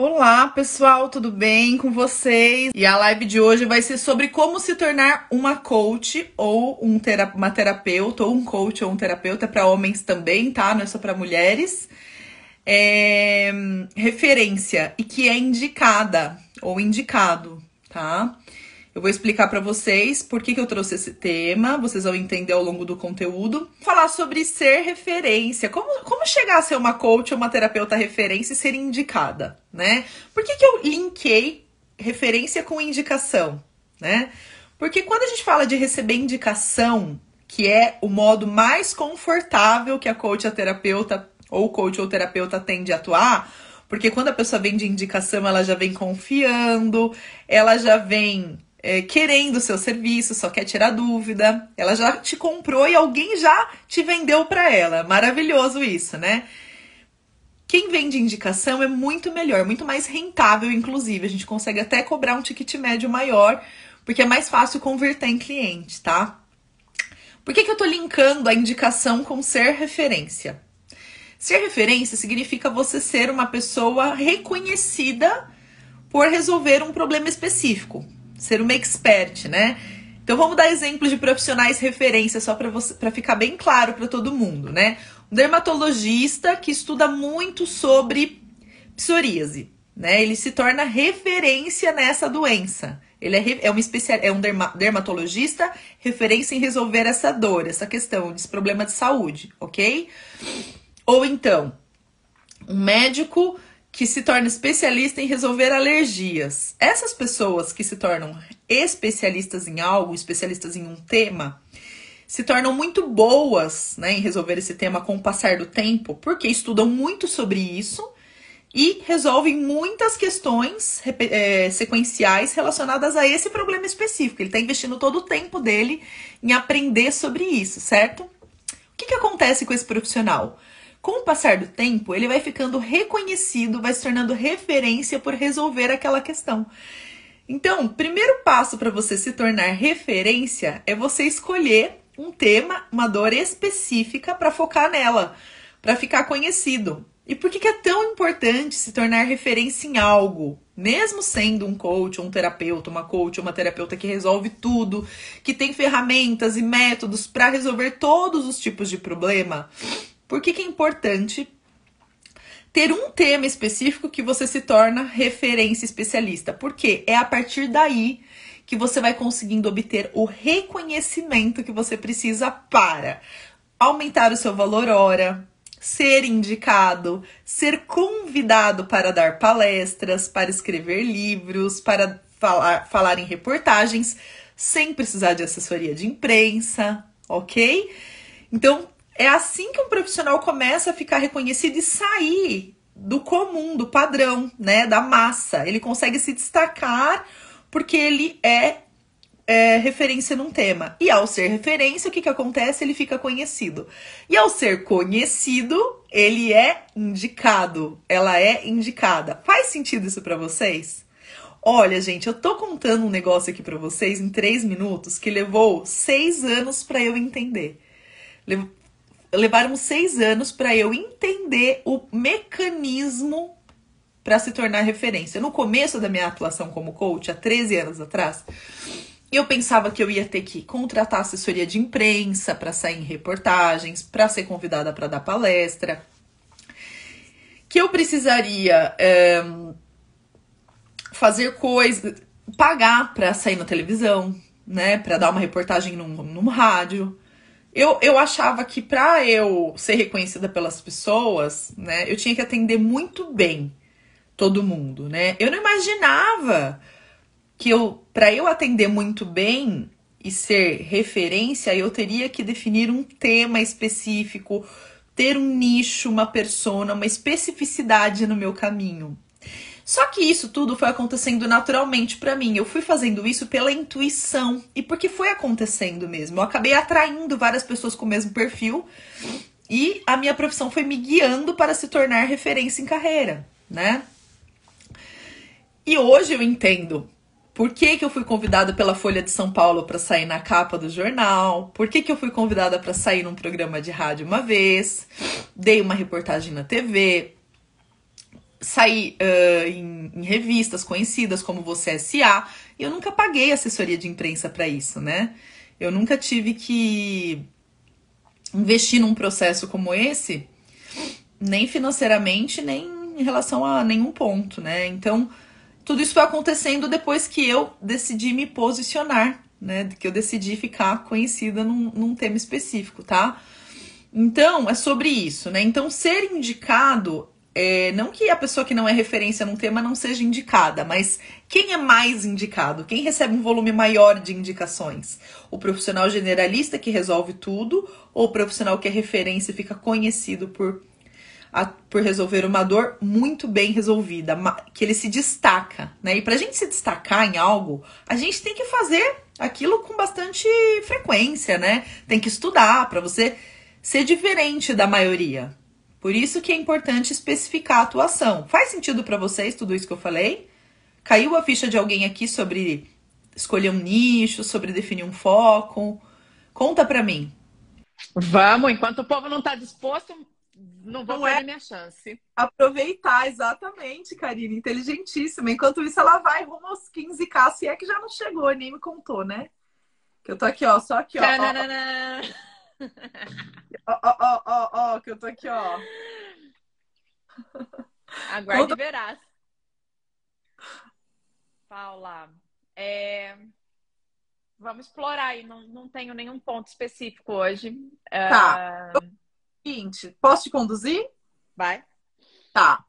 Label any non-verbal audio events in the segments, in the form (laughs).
Olá, pessoal, tudo bem com vocês? E a live de hoje vai ser sobre como se tornar uma coach ou um tera uma terapeuta, ou um coach ou um terapeuta para homens também, tá? Não é só para mulheres. É... referência e que é indicada ou indicado, tá? Eu vou explicar para vocês por que, que eu trouxe esse tema, vocês vão entender ao longo do conteúdo. Falar sobre ser referência, como, como chegar a ser uma coach ou uma terapeuta referência e ser indicada, né? Por que, que eu linkei referência com indicação, né? Porque quando a gente fala de receber indicação, que é o modo mais confortável que a coach, a terapeuta ou coach ou terapeuta tem de atuar, porque quando a pessoa vem de indicação, ela já vem confiando, ela já vem é, querendo o seu serviço, só quer tirar dúvida. Ela já te comprou e alguém já te vendeu para ela. Maravilhoso isso, né? Quem vende indicação é muito melhor, muito mais rentável, inclusive. A gente consegue até cobrar um ticket médio maior, porque é mais fácil converter em cliente, tá? Por que, que eu tô linkando a indicação com ser referência? Ser referência significa você ser uma pessoa reconhecida por resolver um problema específico ser uma expert, né? Então vamos dar exemplos de profissionais referência só para ficar bem claro para todo mundo, né? Um dermatologista que estuda muito sobre psoríase, né? Ele se torna referência nessa doença. Ele é, é, uma especial, é um derma, dermatologista referência em resolver essa dor, essa questão, esse problema de saúde, ok? Ou então, um médico que se torna especialista em resolver alergias. Essas pessoas que se tornam especialistas em algo, especialistas em um tema, se tornam muito boas né, em resolver esse tema com o passar do tempo, porque estudam muito sobre isso e resolvem muitas questões é, sequenciais relacionadas a esse problema específico. Ele está investindo todo o tempo dele em aprender sobre isso, certo? O que, que acontece com esse profissional? Com o passar do tempo, ele vai ficando reconhecido, vai se tornando referência por resolver aquela questão. Então, primeiro passo para você se tornar referência é você escolher um tema, uma dor específica para focar nela, para ficar conhecido. E por que, que é tão importante se tornar referência em algo? Mesmo sendo um coach, um terapeuta, uma coach, uma terapeuta que resolve tudo, que tem ferramentas e métodos para resolver todos os tipos de problema, por que, que é importante ter um tema específico que você se torna referência especialista? Porque é a partir daí que você vai conseguindo obter o reconhecimento que você precisa para aumentar o seu valor hora, ser indicado, ser convidado para dar palestras, para escrever livros, para falar, falar em reportagens, sem precisar de assessoria de imprensa, ok? Então, é assim que um profissional começa a ficar reconhecido e sair do comum, do padrão, né, da massa. Ele consegue se destacar porque ele é, é, referência num tema. E ao ser referência, o que, que acontece? Ele fica conhecido. E ao ser conhecido, ele é indicado. Ela é indicada. Faz sentido isso para vocês? Olha, gente, eu tô contando um negócio aqui para vocês em três minutos que levou seis anos para eu entender levaram seis anos para eu entender o mecanismo para se tornar referência. No começo da minha atuação como coach, há 13 anos atrás, eu pensava que eu ia ter que contratar assessoria de imprensa para sair em reportagens, para ser convidada para dar palestra, que eu precisaria é, fazer coisas, pagar para sair na televisão, né, para dar uma reportagem num, num rádio eu, eu achava que para eu ser reconhecida pelas pessoas, né, eu tinha que atender muito bem todo mundo, né? Eu não imaginava que eu, para eu atender muito bem e ser referência, eu teria que definir um tema específico, ter um nicho, uma persona, uma especificidade no meu caminho. Só que isso tudo foi acontecendo naturalmente para mim. Eu fui fazendo isso pela intuição e porque foi acontecendo mesmo. Eu acabei atraindo várias pessoas com o mesmo perfil e a minha profissão foi me guiando para se tornar referência em carreira, né? E hoje eu entendo por que, que eu fui convidada pela Folha de São Paulo para sair na capa do jornal, por que, que eu fui convidada para sair num programa de rádio uma vez, dei uma reportagem na TV, saí uh, em, em, revistas conhecidas como Você S.A. E eu nunca paguei assessoria de imprensa para isso, né? Eu nunca tive que investir num processo como esse, nem financeiramente, nem em relação a nenhum ponto, né? Então, tudo isso foi acontecendo depois que eu decidi me posicionar, né? Que eu decidi ficar conhecida num, num tema específico, tá? Então, é sobre isso, né? Então, ser indicado é, não que a pessoa que não é referência num tema não seja indicada, mas quem é mais indicado? Quem recebe um volume maior de indicações? O profissional generalista que resolve tudo ou o profissional que é referência e fica conhecido por, a, por resolver uma dor muito bem resolvida, que ele se destaca, né? E para a gente se destacar em algo, a gente tem que fazer aquilo com bastante frequência, né? Tem que estudar para você ser diferente da maioria. Por isso que é importante especificar a atuação. Faz sentido para vocês tudo isso que eu falei? Caiu a ficha de alguém aqui sobre escolher um nicho, sobre definir um foco? Conta para mim. Vamos, enquanto o povo não está disposto, não vou não perder é minha chance. Aproveitar, exatamente, Karine, inteligentíssima. Enquanto isso, ela vai rumo aos 15k, se é que já não chegou, nem me contou, né? Que eu tô aqui, ó, só aqui, ó. ó. Ó, ó, ó, ó, que eu tô aqui, ó. Aguarde Conta... verás. Paula, é... vamos explorar aí. Não, não tenho nenhum ponto específico hoje. Tá. Uh... Seguinte, posso te conduzir? Vai. Tá.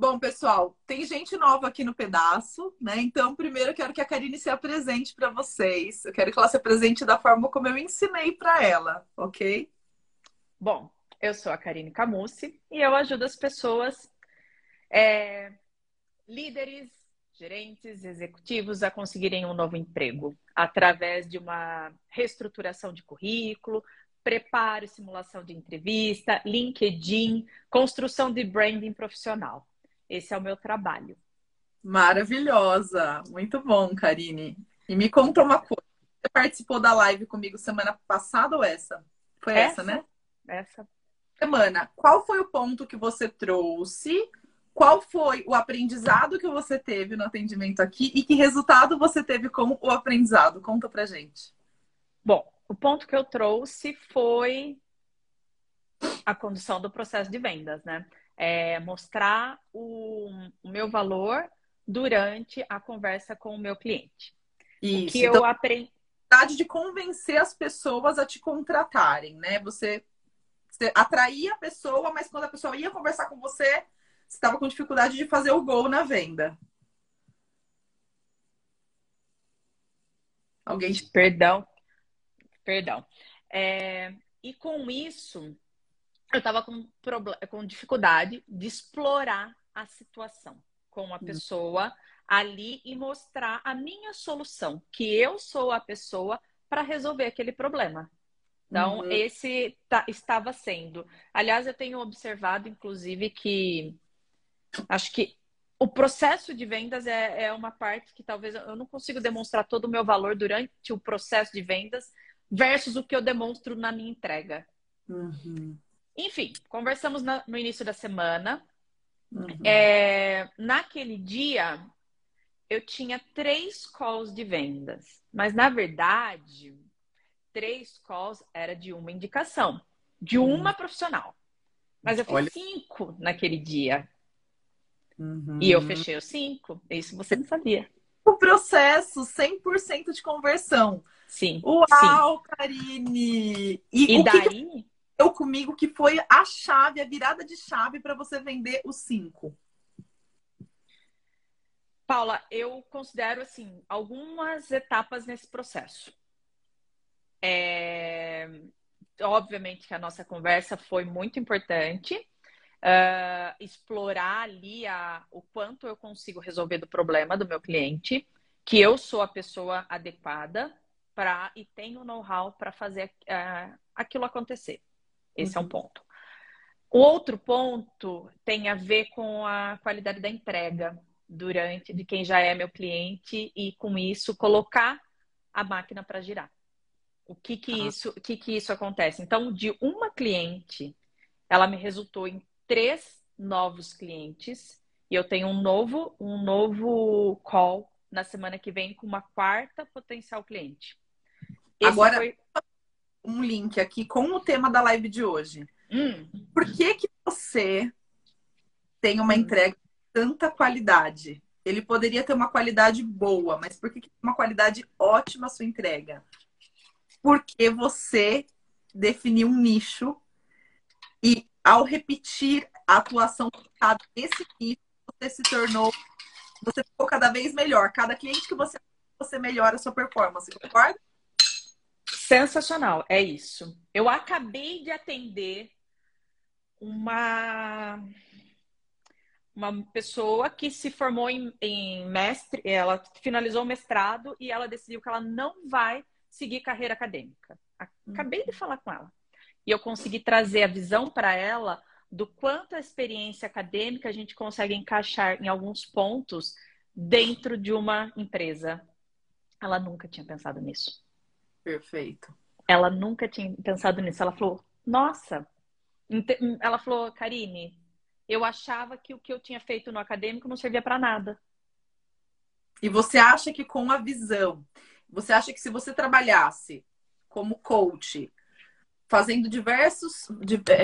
Bom, pessoal, tem gente nova aqui no pedaço, né? Então, primeiro eu quero que a Karine se apresente para vocês. Eu quero que ela se apresente da forma como eu ensinei para ela, ok? Bom, eu sou a Karine Camucci e eu ajudo as pessoas, é, líderes, gerentes, executivos a conseguirem um novo emprego através de uma reestruturação de currículo, preparo simulação de entrevista, LinkedIn, construção de branding profissional. Esse é o meu trabalho. Maravilhosa! Muito bom, Karine. E me conta uma coisa. Você participou da live comigo semana passada ou essa? Foi essa, essa né? Essa. Semana, qual foi o ponto que você trouxe? Qual foi o aprendizado que você teve no atendimento aqui e que resultado você teve com o aprendizado? Conta pra gente. Bom, o ponto que eu trouxe foi a condução do processo de vendas, né? É, mostrar o, o, meu valor durante a conversa com o meu cliente. Isso. O que então, eu aprendi. De convencer as pessoas a te contratarem, né? Você, você atraía a pessoa, mas quando a pessoa ia conversar com você, você estava com dificuldade de fazer o gol na venda. Alguém. Perdão. Perdão. É, e com isso, eu estava com, com dificuldade de explorar a situação com a hum. pessoa ali e mostrar a minha solução, que eu sou a pessoa para resolver aquele problema. Então, uhum. esse tá, estava sendo. Aliás, eu tenho observado, inclusive, que acho que o processo de vendas é, é uma parte que talvez eu não consigo demonstrar todo o meu valor durante o processo de vendas versus o que eu demonstro na minha entrega. Uhum. Enfim, conversamos na, no início da semana. Uhum. É, naquele dia, eu tinha três calls de vendas. Mas, na verdade, três calls era de uma indicação, de uhum. uma uhum. profissional. Mas eu fiz Olha... cinco naquele dia. Uhum. E eu fechei os cinco. Isso você não sabia. O processo 100% de conversão. Sim. Uau, sim. Karine! E, e daí? Que comigo que foi a chave, a virada de chave para você vender os cinco? Paula, eu considero assim algumas etapas nesse processo. É... Obviamente que a nossa conversa foi muito importante. Uh, explorar ali a, o quanto eu consigo resolver do problema do meu cliente, que eu sou a pessoa adequada para e tenho know-how para fazer uh, aquilo acontecer. Esse uhum. é um ponto. O outro ponto tem a ver com a qualidade da entrega durante de quem já é meu cliente e com isso colocar a máquina para girar. O que que ah. isso, o que que isso acontece? Então, de uma cliente, ela me resultou em três novos clientes E eu tenho um novo, um novo call na semana que vem com uma quarta potencial cliente. Esse Agora, foi... um link aqui com o tema da live de hoje. Hum. Por que, que você tem uma entrega de tanta qualidade? Ele poderia ter uma qualidade boa, mas por que, que uma qualidade ótima a sua entrega? Porque você definiu um nicho e ao repetir a atuação nesse nicho, você se tornou, você ficou cada vez melhor. Cada cliente que você você melhora a sua performance, concorda? Sensacional, é isso. Eu acabei de atender uma uma pessoa que se formou em, em, mestre, ela finalizou o mestrado e ela decidiu que ela não vai seguir carreira acadêmica. Acabei de falar com ela. E eu consegui trazer a visão para ela do quanto a experiência acadêmica a gente consegue encaixar em alguns pontos dentro de uma empresa. Ela nunca tinha pensado nisso. Perfeito. Ela nunca tinha pensado nisso. Ela falou: Nossa, ela falou, Karine, eu achava que o que eu tinha feito no acadêmico não servia para nada. E você acha que com a visão, você acha que se você trabalhasse como coach, fazendo diversos,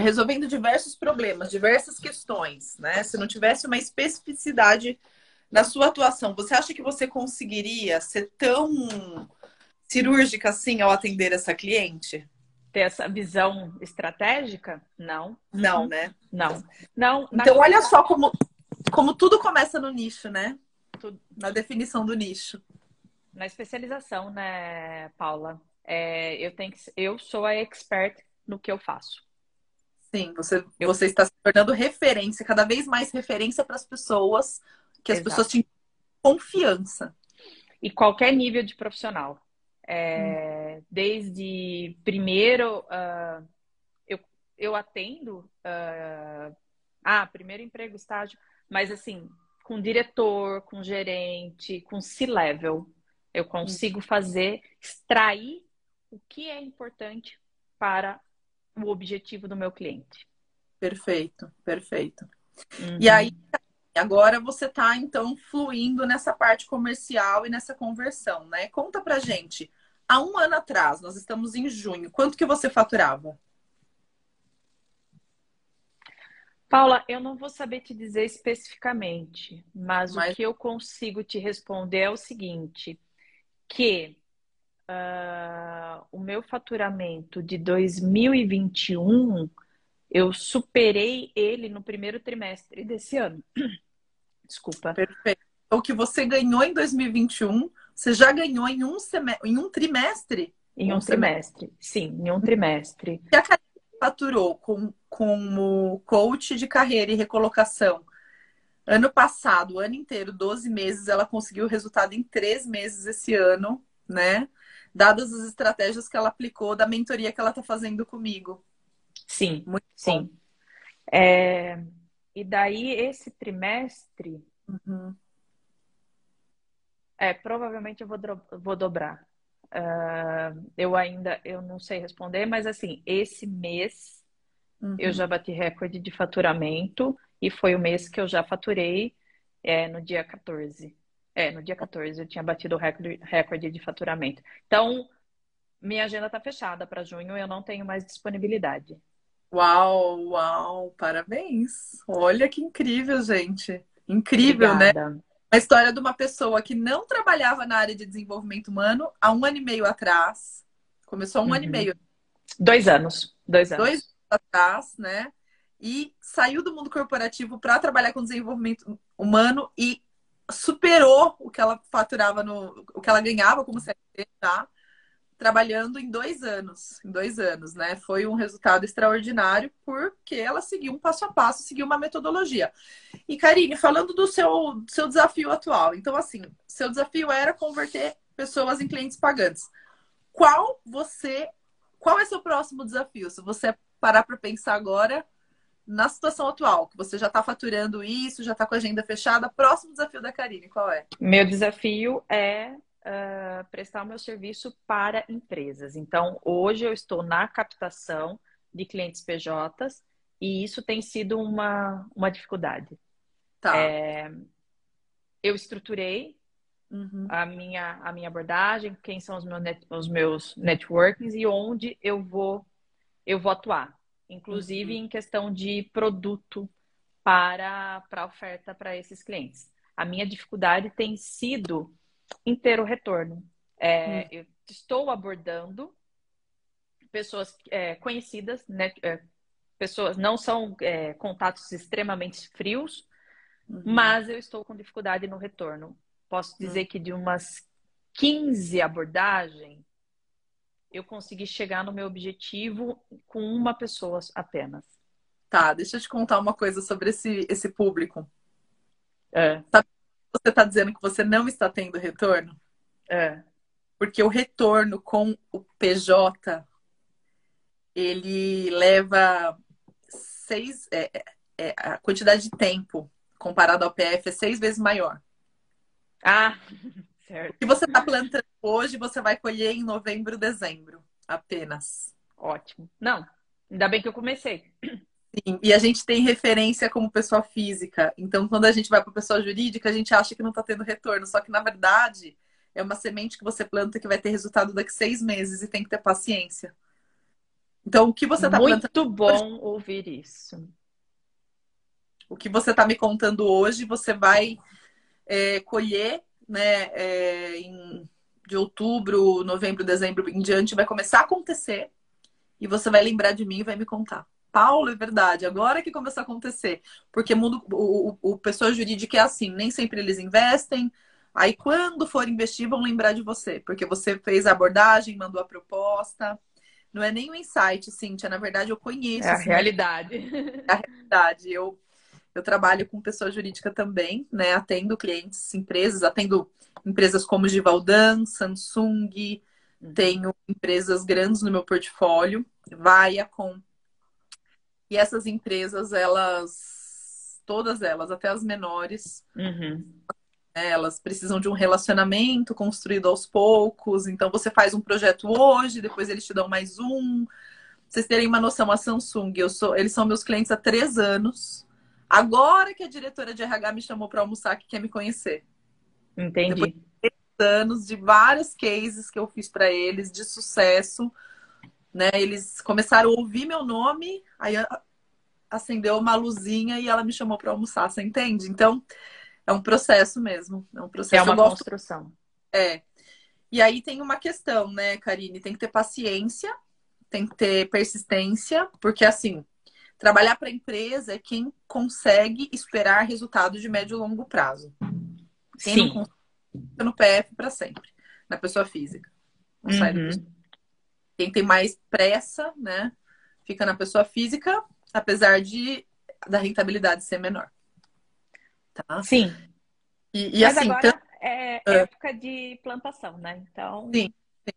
resolvendo diversos problemas, diversas questões, né? Se não tivesse uma especificidade na sua atuação, você acha que você conseguiria ser tão cirúrgica assim ao atender essa cliente? Ter essa visão estratégica? Não. Não, uhum. né? Não. Não. Então, olha só como, como tudo começa no nicho, né? Na definição do nicho. Na especialização, né, Paula? é, eu tenho que, eu sou a expert no que eu faço. Sim, você, eu... você está se tornando referência, cada vez mais referência para as pessoas, que as Exato. pessoas tenham confiança. E qualquer nível de profissional. É, hum. Desde primeiro, uh, eu, eu atendo, uh, ah, primeiro emprego, estágio, mas assim, com diretor, com gerente, com C-level, eu consigo fazer, extrair o que é importante para o objetivo do meu cliente. Perfeito, perfeito. Uhum. E aí, agora você está então fluindo nessa parte comercial e nessa conversão, né? Conta pra gente. Há um ano atrás, nós estamos em junho, quanto que você faturava? Paula, eu não vou saber te dizer especificamente, mas, mas... o que eu consigo te responder é o seguinte: que uh, o meu faturamento de 2021, eu superei ele no primeiro trimestre desse ano. (clears throat) Desculpa. Perfeito. O que você ganhou em 2021, você já ganhou em um, semestre, em um trimestre? Em um, um trimestre, sim, em um trimestre. E a Karine faturou com, como coach de carreira e recolocação. Ano passado, o ano inteiro, 12 meses, ela conseguiu o resultado em três meses esse ano, né? dadas as estratégias que ela aplicou da mentoria que ela está fazendo comigo. Sim, muito sim. É, e daí esse trimestre, uhum. É, provavelmente eu vou, vou dobrar. Uh, eu ainda eu não sei responder, mas assim, esse mês uhum. eu já bati recorde de faturamento e foi o mês que eu já faturei é, no dia 14. É, no dia 14 eu tinha batido o recorde, recorde de faturamento. Então, minha agenda está fechada para junho, eu não tenho mais disponibilidade. Uau, uau, parabéns. Olha que incrível, gente. Incrível, né? Obrigada. né? A história de uma pessoa que não trabalhava na área de desenvolvimento humano há um ano e meio atrás. Começou há um uhum. ano e uhum. meio. Dois anos. Dois anos. Dois anos atrás, né? E saiu do mundo corporativo para trabalhar com desenvolvimento humano e superou o que ela faturava no. o que ela ganhava como CLT, tá? Trabalhando em dois anos. Em dois anos, né? Foi um resultado extraordinário porque ela seguiu um passo a passo, seguiu uma metodologia. E, Karine, falando do seu, do seu desafio atual, então, assim, seu desafio era converter pessoas em clientes pagantes. Qual você. Qual é seu próximo desafio? Se você parar para pensar agora, na situação atual, que você já está faturando isso, já está com a agenda fechada, próximo desafio da Karine, qual é? Meu desafio é uh, prestar o meu serviço para empresas. Então, hoje eu estou na captação de clientes PJs e isso tem sido uma, uma dificuldade. Tá. É, eu estruturei uhum. a, minha, a minha abordagem, quem são os meus, net, os meus networkings e onde eu vou, eu vou atuar. Inclusive uhum. em questão de produto para, para oferta para esses clientes. A minha dificuldade tem sido em ter o retorno. É, uhum. Eu estou abordando pessoas é, conhecidas, né, é, pessoas não são é, contatos extremamente frios, uhum. mas eu estou com dificuldade no retorno. Posso uhum. dizer uhum. que de umas 15 abordagens, eu consegui chegar no meu objetivo com uma pessoa apenas. Tá, deixa eu te contar uma coisa sobre esse, esse público. É. Sabe você está dizendo que você não está tendo retorno? É. Porque o retorno com o PJ ele leva seis. É, é, é, a quantidade de tempo comparado ao PF é seis vezes maior. Ah, (laughs) certo. O que você está plantando hoje, você vai colher em novembro, dezembro, apenas. Ótimo. Não, ainda bem que eu comecei. Sim, e a gente tem referência como pessoa física. Então, quando a gente vai para pessoa jurídica, a gente acha que não está tendo retorno. Só que, na verdade, é uma semente que você planta que vai ter resultado daqui seis meses e tem que ter paciência. Então, o que você está plantando. Muito bom ouvir isso. O que você está me contando hoje, você vai é, colher, né, é, em, de outubro, novembro, dezembro em diante, vai começar a acontecer. E você vai lembrar de mim e vai me contar. Paulo, é verdade, agora que começou a acontecer. Porque mundo, o, o, o pessoa jurídica é assim, nem sempre eles investem. Aí, quando for investir, vão lembrar de você, porque você fez a abordagem, mandou a proposta. Não é nem um insight, Cíntia. Na verdade, eu conheço. É a realidade. É a realidade. Eu, eu trabalho com pessoa jurídica também, né? Atendo clientes, empresas, atendo empresas como Givaldan, Samsung, uhum. tenho empresas grandes no meu portfólio, Viacom. E essas empresas, elas, todas elas, até as menores, uhum. Elas precisam de um relacionamento construído aos poucos. Então você faz um projeto hoje, depois eles te dão mais um. Pra vocês terem uma noção, a Samsung, eu sou, eles são meus clientes há três anos. Agora que a diretora de RH me chamou para almoçar, que quer me conhecer. Entendi. Depois de três anos de vários cases que eu fiz para eles de sucesso, né? Eles começaram a ouvir meu nome, aí acendeu uma luzinha e ela me chamou para almoçar, você entende? Então, é um processo mesmo. É um processo. É uma gosto... construção. É. E aí tem uma questão, né, Karine? Tem que ter paciência, tem que ter persistência, porque assim, trabalhar para a empresa é quem consegue esperar resultado de médio e longo prazo. Quem Sim. não consegue no PF para sempre, na pessoa física. Não uhum. sai do... Quem tem mais pressa, né, fica na pessoa física, apesar de da rentabilidade ser menor. Tá? Sim. E, e Mas assim, agora é ah. época de plantação, né? Então, sim, sim.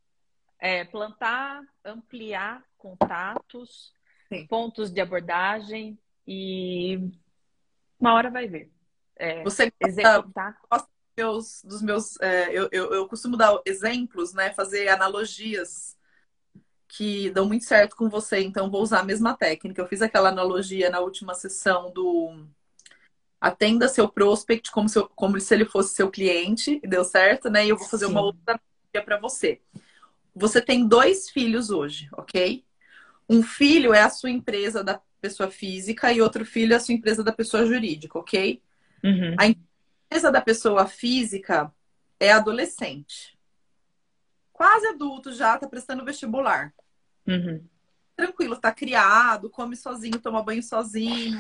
É, plantar, ampliar contatos, sim. pontos de abordagem e uma hora vai ver. É, Você executar. Gosta dos, dos meus. É, eu, eu, eu costumo dar exemplos, né? Fazer analogias que dão muito certo com você, então vou usar a mesma técnica. Eu fiz aquela analogia na última sessão do atenda seu prospect como, seu, como se ele fosse seu cliente, e deu certo, né? E eu vou fazer Sim. uma outra para você. Você tem dois filhos hoje, ok? Um filho é a sua empresa da pessoa física e outro filho é a sua empresa da pessoa jurídica, ok? Uhum. A empresa da pessoa física é adolescente. Quase adulto já, tá prestando vestibular. Uhum. Tranquilo, tá criado, come sozinho, toma banho sozinho,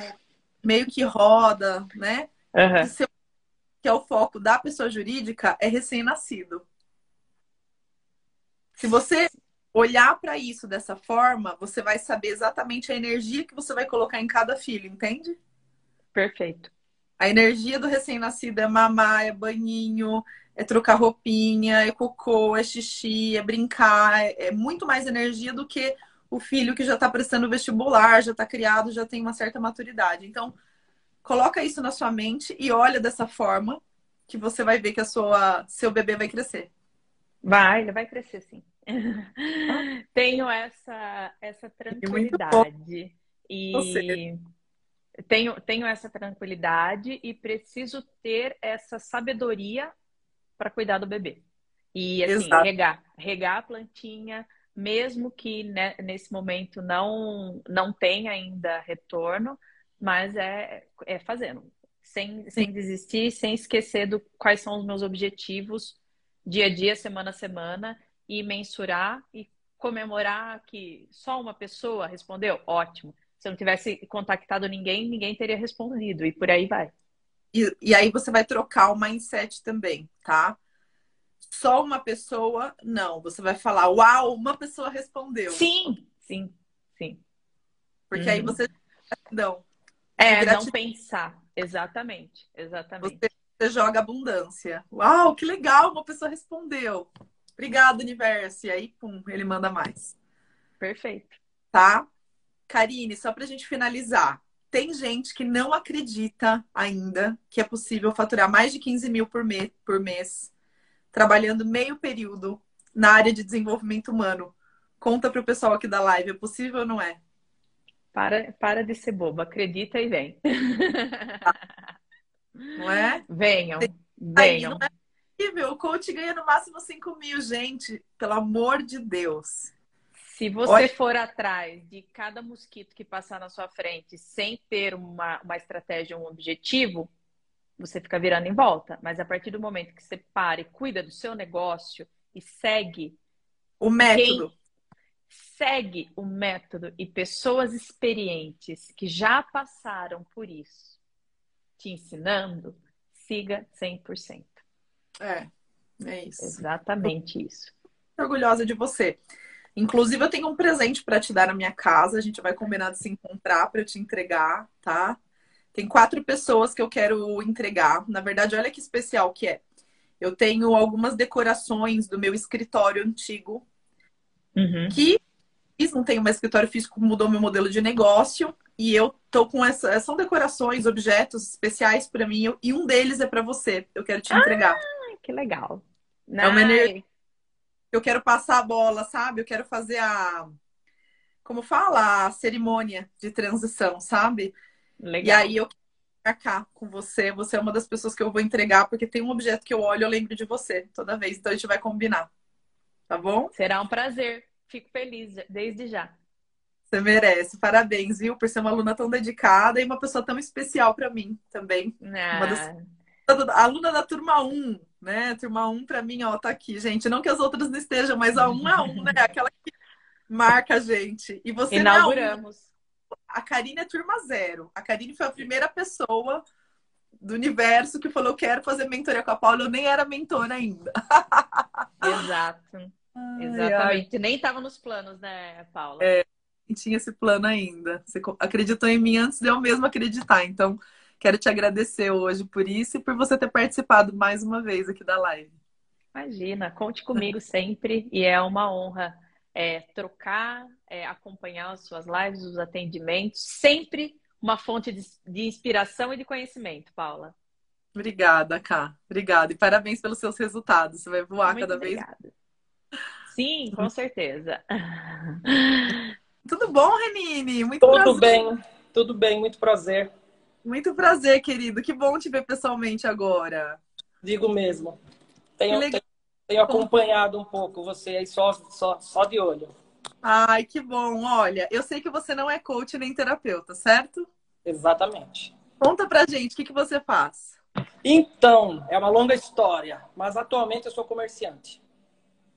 meio que roda, né? Uhum. Seu, que é o foco da pessoa jurídica, é recém-nascido. Se você olhar para isso dessa forma, você vai saber exatamente a energia que você vai colocar em cada filho, entende? Perfeito. A energia do recém-nascido é mamar, é banhinho, é trocar roupinha, é cocô, é xixi, é brincar, é, é muito mais energia do que o filho que já está prestando vestibular, já está criado, já tem uma certa maturidade. Então, coloca isso na sua mente e olha dessa forma que você vai ver que a sua seu bebê vai crescer. Vai, ele vai crescer sim. (laughs) Tenho essa essa tranquilidade e tenho, tenho essa tranquilidade e preciso ter essa sabedoria para cuidar do bebê. E assim, Exato. regar, regar a plantinha, mesmo que né, nesse momento não, não tenha ainda retorno, mas é, é fazendo, sem, sem desistir, sem esquecer do quais são os meus objetivos dia a dia, semana a semana, e mensurar e comemorar que só uma pessoa respondeu, ótimo. Se eu não tivesse contactado ninguém, ninguém teria respondido, e por aí vai. E, e aí você vai trocar o mindset também, tá? Só uma pessoa, não. Você vai falar, uau, uma pessoa respondeu. Sim, sim, sim. Porque uhum. aí você. Não. É, não pensar. Exatamente, exatamente. Você, você joga abundância. Uau, que legal, uma pessoa respondeu. Obrigado, universo. E aí, pum, ele manda mais. Perfeito. Tá? Karine, só pra gente finalizar. Tem gente que não acredita ainda que é possível faturar mais de 15 mil por, me por mês, trabalhando meio período na área de desenvolvimento humano. Conta para o pessoal aqui da live, é possível ou não é? Para, para de ser boba, acredita e vem. (laughs) Não é? Venham, venham. Não é possível. O coach ganha no máximo 5 mil, gente. Pelo amor de Deus. Se você Olha... for atrás de cada mosquito que passar na sua frente sem ter uma, uma estratégia, um objetivo, você fica virando em volta. Mas a partir do momento que você para e cuida do seu negócio e segue o método. segue o método e pessoas experientes que já passaram por isso te ensinando, siga 100%. É, é isso. Exatamente isso. orgulhosa de você. Inclusive, eu tenho um presente para te dar na minha casa. A gente vai combinar de se encontrar para eu te entregar, tá? Tem quatro pessoas que eu quero entregar. Na verdade, olha que especial que é. Eu tenho algumas decorações do meu escritório antigo uhum. que não tenho mais escritório físico, mudou meu modelo de negócio e eu tô com essa são decorações, objetos especiais para mim e um deles é para você. Eu quero te entregar. Ah, que legal. É uma energia eu quero passar a bola, sabe? Eu quero fazer a. Como fala? A cerimônia de transição, sabe? Legal. E aí eu quero cá com você. Você é uma das pessoas que eu vou entregar, porque tem um objeto que eu olho, eu lembro de você toda vez. Então a gente vai combinar. Tá bom? Será um prazer. Fico feliz desde já. Você merece. Parabéns, viu? Por ser uma aluna tão dedicada e uma pessoa tão especial para mim também. Ah. Uma das... A aluna da turma 1, né? Turma 1 para mim, ó, tá aqui, gente. Não que as outras não estejam, mas a 1 é 1, né? (laughs) Aquela que marca a gente. E você Inauguramos. Não é a Karine é turma 0. A Karine foi a primeira pessoa do universo que falou: quero fazer mentoria com a Paula. Eu nem era mentora ainda. (laughs) Exato. Ai, Exatamente. Ai. Nem estava nos planos, né, Paula? É, tinha esse plano ainda. Você acreditou em mim antes de eu mesmo acreditar. Então, Quero te agradecer hoje por isso e por você ter participado mais uma vez aqui da live. Imagina, conte comigo sempre e é uma honra é, trocar, é, acompanhar as suas lives, os atendimentos, sempre uma fonte de, de inspiração e de conhecimento, Paula. Obrigada, Ká. Obrigada. E parabéns pelos seus resultados. Você vai voar Muito cada obrigada. vez. Sim, com (laughs) certeza. Tudo bom, Renine? Muito Tudo prazer. bem, tudo bem, muito prazer. Muito prazer, querido. Que bom te ver pessoalmente agora. Digo mesmo. Tenho, tenho, tenho acompanhado um pouco você aí só, só, só de olho. Ai, que bom. Olha, eu sei que você não é coach nem terapeuta, certo? Exatamente. Conta pra gente o que, que você faz. Então, é uma longa história, mas atualmente eu sou comerciante.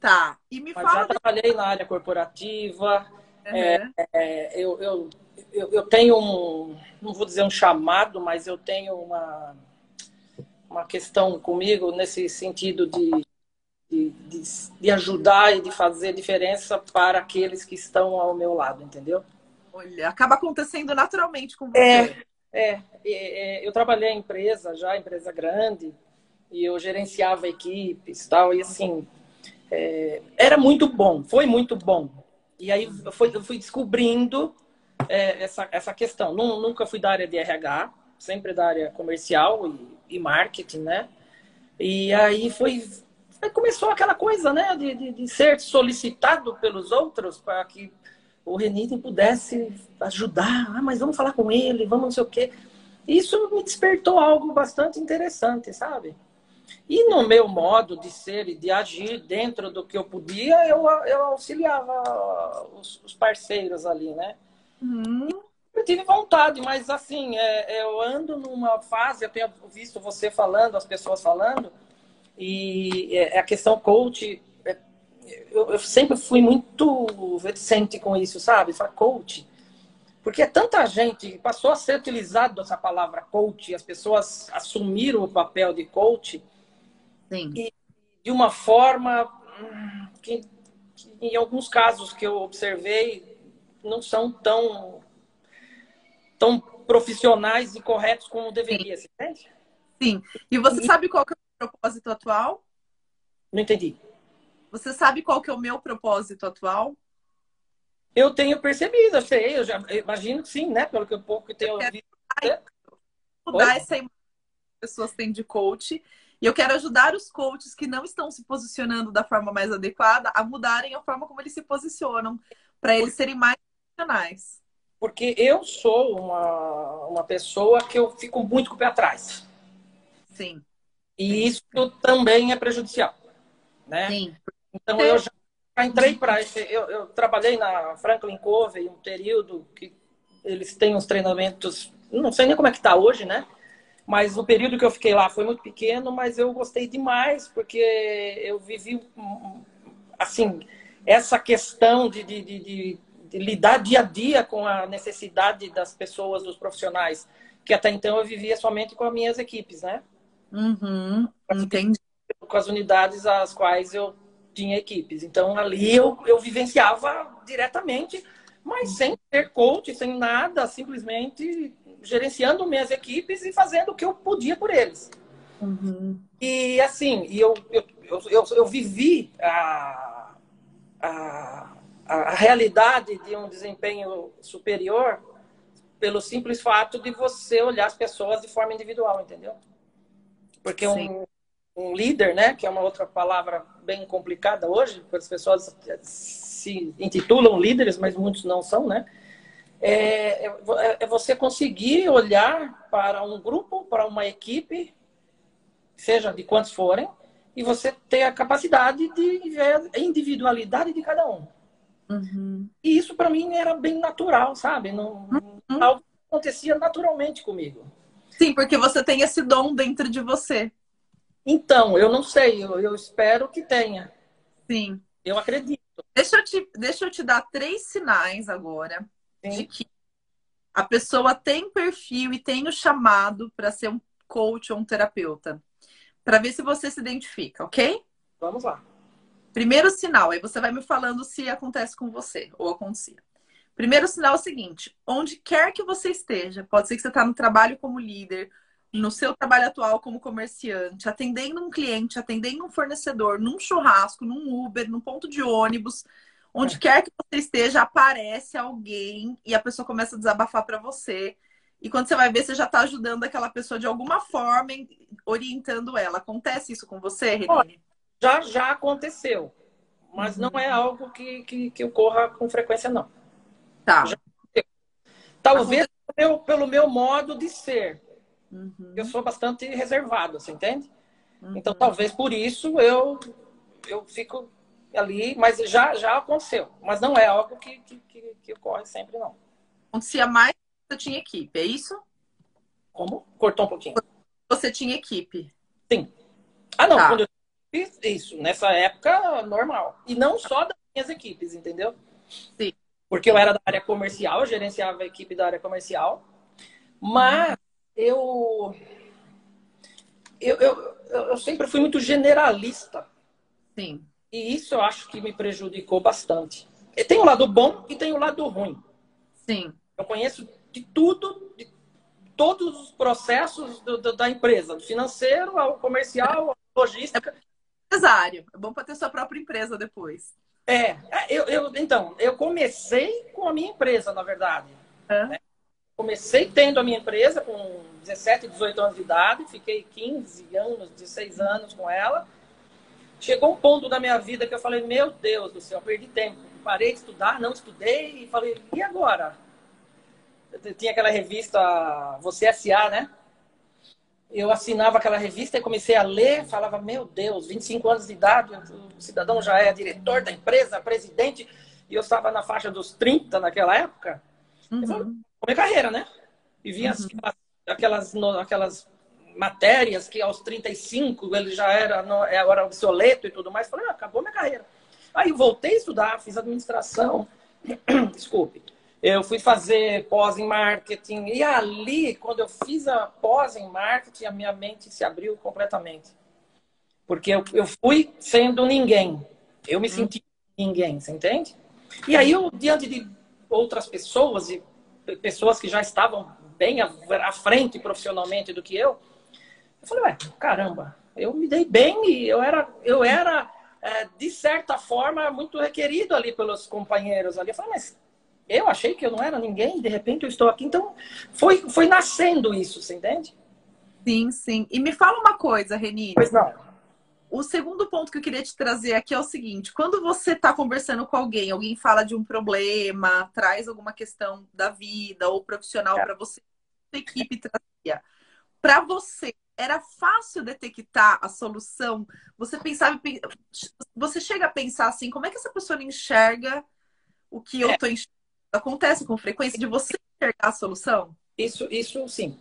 Tá. E me mas fala. Já trabalhei na área corporativa. Uhum. É, é, eu, eu eu, eu tenho um, não vou dizer um chamado, mas eu tenho uma, uma questão comigo nesse sentido de, de, de, de ajudar e de fazer diferença para aqueles que estão ao meu lado, entendeu? Olha, acaba acontecendo naturalmente com você. É, é, é, eu trabalhei em empresa já, empresa grande, e eu gerenciava equipes tal, e assim, é, era muito bom, foi muito bom. E aí eu fui, eu fui descobrindo é, essa, essa questão. Nunca fui da área de RH, sempre da área comercial e, e marketing, né? E aí foi. Aí começou aquela coisa, né? De, de, de ser solicitado pelos outros para que o Reniten pudesse ajudar, ah, mas vamos falar com ele, vamos não sei o quê. Isso me despertou algo bastante interessante, sabe? E no meu modo de ser e de agir dentro do que eu podia, eu, eu auxiliava os, os parceiros ali, né? Uhum. Eu tive vontade, mas assim, é, eu ando numa fase, eu tenho visto você falando, as pessoas falando, e é, a questão coach, é, eu, eu, sempre fui muito reticente com isso, sabe? Falar coach. Porque é tanta gente, passou a ser utilizado essa palavra coach, as pessoas assumiram o papel de coach, Sim. E de uma forma que, que, em alguns casos que eu observei, não são tão, tão profissionais e corretos como deveria, Sim. entende? Sim. E você e... sabe qual que é o propósito atual? Não entendi. Você sabe qual que é o meu propósito atual? Eu tenho percebido, eu sei, eu já eu imagino que sim, né? Pelo que eu pouco que tenho ouvido. Mudar essa imagem que as pessoas têm de coach e eu quero ajudar os coaches que não estão se posicionando da forma mais adequada a mudarem a forma como eles se posicionam, para eles serem mais Porque eu sou uma, uma pessoa que eu fico muito com o pé atrás. Sim. E isso também é prejudicial. Né? Sim. Então eu já entrei para. Eu, eu trabalhei na Franklin Covey um período que eles têm uns treinamentos. Não sei nem como é que está hoje, né? Mas o período que eu fiquei lá foi muito pequeno, mas eu gostei demais, porque eu vivi, assim, essa questão de, de, de, de lidar dia a dia com a necessidade das pessoas, dos profissionais, que até então eu vivia somente com as minhas equipes, né? Uhum, entendi. Com as unidades às quais eu tinha equipes. Então, ali eu, eu vivenciava diretamente, mas sem ser coach, sem nada, simplesmente gerenciando minhas equipes e fazendo o que eu podia por eles. Uhum. E assim, eu, eu, eu, eu, vivi a, a, a realidade de um desempenho superior pelo simples fato de você olhar as pessoas de forma individual, entendeu? Porque um, um líder, né, que é uma outra palavra bem complicada hoje, porque as pessoas se intitulam líderes, mas muitos não são, né? É, é, é você conseguir olhar para um grupo, para uma equipe, seja de quantos forem, e você ter a capacidade de ver a individualidade de cada um. Uhum. E isso para mim era bem natural, sabe? Não, uhum. Algo acontecia naturalmente comigo. Sim, porque você tem esse dom dentro de você. Então, eu não sei, eu, eu espero que tenha. Sim. Eu acredito. Deixa eu te, deixa eu te dar três sinais agora Sim. de que a pessoa tem perfil e tem o chamado para ser um coach ou um terapeuta. Para ver se você se identifica, ok? Vamos lá. Primeiro sinal, aí você vai me falando se acontece com você ou acontecia. Primeiro sinal é o seguinte: onde quer que você esteja, pode ser que você está no trabalho como líder, no seu trabalho atual como comerciante, atendendo um cliente, atendendo um fornecedor, num churrasco, num Uber, num ponto de ônibus, Onde é. quer que você esteja, aparece alguém e a pessoa começa a desabafar para você. E quando você vai ver, você já está ajudando aquela pessoa de alguma forma, orientando ela. Acontece isso com você, Renine? Já, já aconteceu. Mas não é algo que, que, que, ocorra com frequência, não. Tá. Talvez pelo, pelo meu modo de ser. Uhum. Eu sou bastante reservado, você entende? Uhum. Então, talvez por isso eu, eu fico ali, mas já, já aconteceu. Mas não é algo que, que, que, que ocorre sempre, não. Acontecia mais você tinha equipe, é isso? Como? Cortou um pouquinho. Você tinha equipe. Sim. Ah, não. Tá. Quando eu isso, nessa época, normal. E não só das minhas equipes, entendeu? Sim. Porque eu era da área comercial, eu gerenciava a equipe da área comercial. Mas eu, eu, eu, eu sempre fui muito generalista. Sim. E isso eu acho que me prejudicou bastante. E tem o um lado bom e tem o um lado ruim. Sim. Eu conheço de tudo, de todos os processos do, do, da empresa, do financeiro ao comercial, à logística. É empresário. É bom para ter sua própria empresa depois. É, é, eu, eu, então, eu comecei com a minha empresa, na verdade. É. Né? Comecei tendo a minha empresa com 17, 18 anos de idade, fiquei 15 anos, 16 anos com ela. Chegou um ponto da minha vida que eu falei, meu Deus do céu, perdi tempo. parei de estudar, não estudei e falei, e agora? Eu tinha aquela revista Você S.A., né? Eu assinava aquela revista e comecei a ler, falava, meu Deus, 25 anos de idade, o cidadão já é diretor da empresa, presidente, e eu estava na faixa dos 30 naquela época. Uhum. Eu falei, carreira, né? E vinha uhum. aquelas, aquelas matérias que aos 35 ele já era, era obsoleto e tudo mais. Falei, ah, acabou minha carreira. Aí voltei a estudar, fiz administração. (clears throat) Desculpe. Eu fui fazer pós em marketing. E ali, quando eu fiz a pós em marketing, a minha mente se abriu completamente. Porque eu, eu fui sendo ninguém. Eu me senti ninguém, você entende? E aí, eu, diante de outras pessoas, e pessoas que já estavam bem à frente profissionalmente do que eu, eu falei, ué, caramba, eu me dei bem e eu era, eu era é, de certa forma, muito requerido ali pelos companheiros ali. Eu falei, mas eu achei que eu não era ninguém, de repente eu estou aqui. Então, foi, foi nascendo isso, você entende? Sim, sim. E me fala uma coisa, Renine. Pois não. O segundo ponto que eu queria te trazer aqui é o seguinte: quando você está conversando com alguém, alguém fala de um problema, traz alguma questão da vida ou profissional é. para você, a equipe trazia. Para você, era fácil detectar a solução. Você pensava, você chega a pensar assim, como é que essa pessoa enxerga o que eu estou é. enxergando? Acontece com frequência de você enxergar a solução? Isso, isso sim.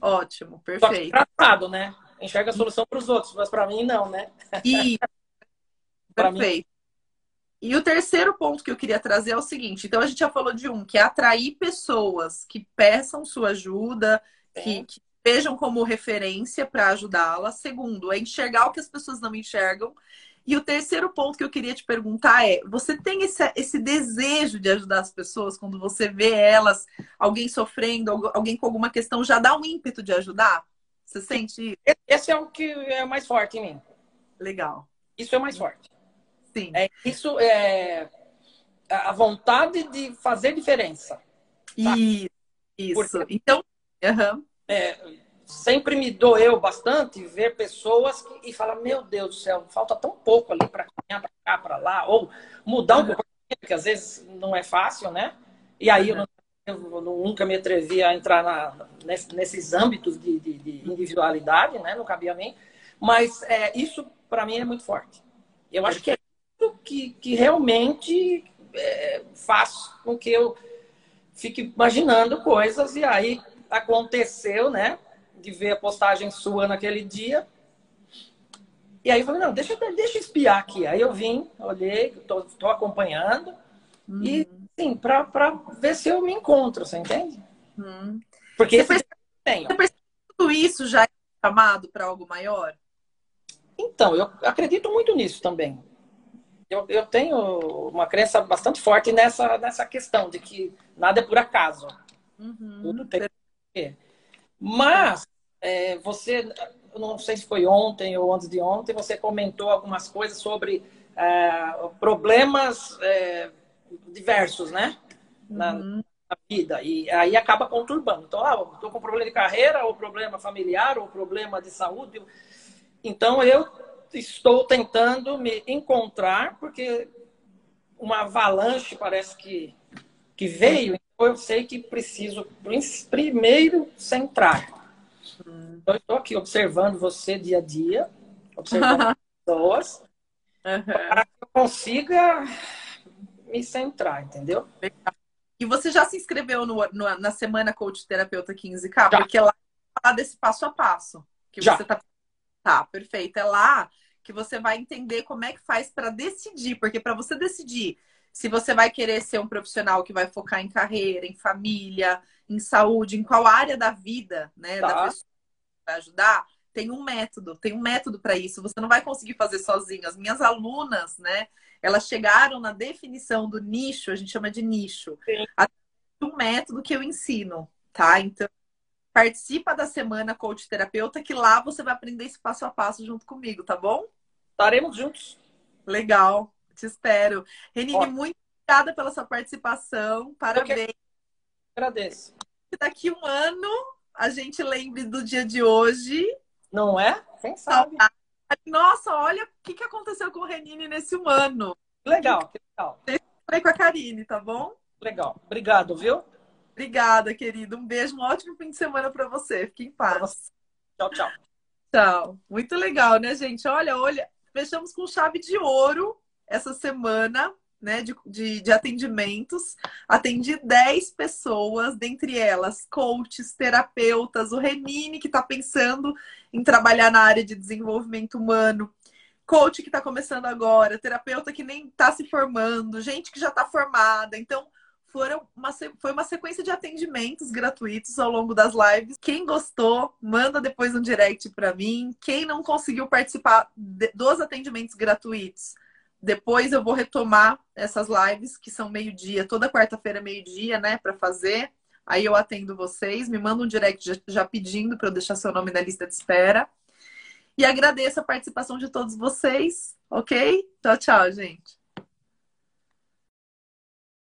Ótimo, perfeito. Que né? Enxerga a solução para os outros, mas para mim não, né? E... (laughs) perfeito. Mim... E o terceiro ponto que eu queria trazer é o seguinte: então a gente já falou de um, que é atrair pessoas que peçam sua ajuda, é. que, que vejam como referência para ajudá-la. Segundo, é enxergar o que as pessoas não enxergam. E o terceiro ponto que eu queria te perguntar é: você tem esse, esse desejo de ajudar as pessoas quando você vê elas, alguém sofrendo, alguém com alguma questão, já dá um ímpeto de ajudar? Você sente isso? Esse é o que é mais forte em mim. Legal. Isso é o mais forte. Sim. É, isso é a vontade de fazer diferença. Tá? Isso. Isso. Porque... Então, uhum é, sempre me doeu bastante ver pessoas que, e falar, meu Deus do céu, falta tão pouco ali para caminhar para cá, para lá, ou mudar um comportamento, que às vezes não é fácil, né? E aí eu, eu, nunca me atrevi a entrar na, nesses âmbitos de, de, de, individualidade, né? Não cabia a mim. Mas é, isso, para mim, é muito forte. Eu acho que é isso que, que realmente é, faz com que eu fique imaginando coisas e aí aconteceu, né? De ver a postagem sua naquele dia. E aí eu falei, não, deixa, deixa eu espiar aqui. Aí eu vim, olhei, tô, tô acompanhando. Uhum. E, sim, pra, pra ver se eu me encontro, você entende? Uhum. Porque você tenho. Você tudo isso já é chamado para algo maior? Então, eu acredito muito nisso também. Eu, eu tenho uma crença bastante forte nessa, nessa questão de que nada é por acaso. Uhum. Tudo tem mas, é, você, não sei se foi ontem ou antes de ontem, você comentou algumas coisas sobre é, problemas é, diversos, né? Na, uhum. na, vida. E aí acaba conturbando. Então, ah, estou com problema de carreira, ou problema familiar, ou problema de saúde. Então, eu estou tentando me encontrar, porque uma avalanche parece que, que veio eu sei que preciso primeiro centrar. Hum. Então, eu estou aqui observando você dia a dia, observando as (laughs) pessoas, uhum. para que eu consiga me centrar, entendeu? E você já se inscreveu no, no, na Semana Coach Terapeuta 15K? Já. Porque lá desse passo a passo. Que já. você tá. Tá, perfeito. É lá que você vai entender como é que faz para decidir. Porque para você decidir se você vai querer ser um profissional que vai focar em carreira, em família, em saúde, em qual área da vida, né, tá. da pessoa que vai ajudar, tem um método, tem um método para isso. Você não vai conseguir fazer sozinho. As minhas alunas, né, elas chegaram na definição do nicho, a gente chama de nicho, um método que eu ensino, tá? Então, participa da semana coach terapeuta que lá você vai aprender esse passo a passo junto comigo, tá bom? Estaremos juntos. Legal. Te espero. Renine, Ótimo. muito obrigada pela sua participação. Parabéns. Agradeço. Daqui um ano a gente lembre do dia de hoje. Não é? Quem sabe? Nossa, olha o que, que aconteceu com o Renine nesse um ano. Legal, que legal. falei com a Karine, tá bom? Legal. Obrigado, viu? Obrigada, querido. Um beijo, um ótimo fim de semana para você. Fique em paz. Tchau, tchau. Tchau. Muito legal, né, gente? Olha, olha, fechamos com chave de ouro essa semana. Né, de, de, de atendimentos, atendi 10 pessoas, dentre elas coaches, terapeutas, o Renine, que está pensando em trabalhar na área de desenvolvimento humano, coach que está começando agora, terapeuta que nem está se formando, gente que já está formada. Então, foram uma, foi uma sequência de atendimentos gratuitos ao longo das lives. Quem gostou, manda depois um direct para mim. Quem não conseguiu participar de, dos atendimentos gratuitos, depois eu vou retomar essas lives que são meio-dia, toda quarta-feira meio-dia, né, para fazer. Aí eu atendo vocês, me manda um direct já, já pedindo para eu deixar seu nome na lista de espera. E agradeço a participação de todos vocês, ok? Tchau, tchau, gente.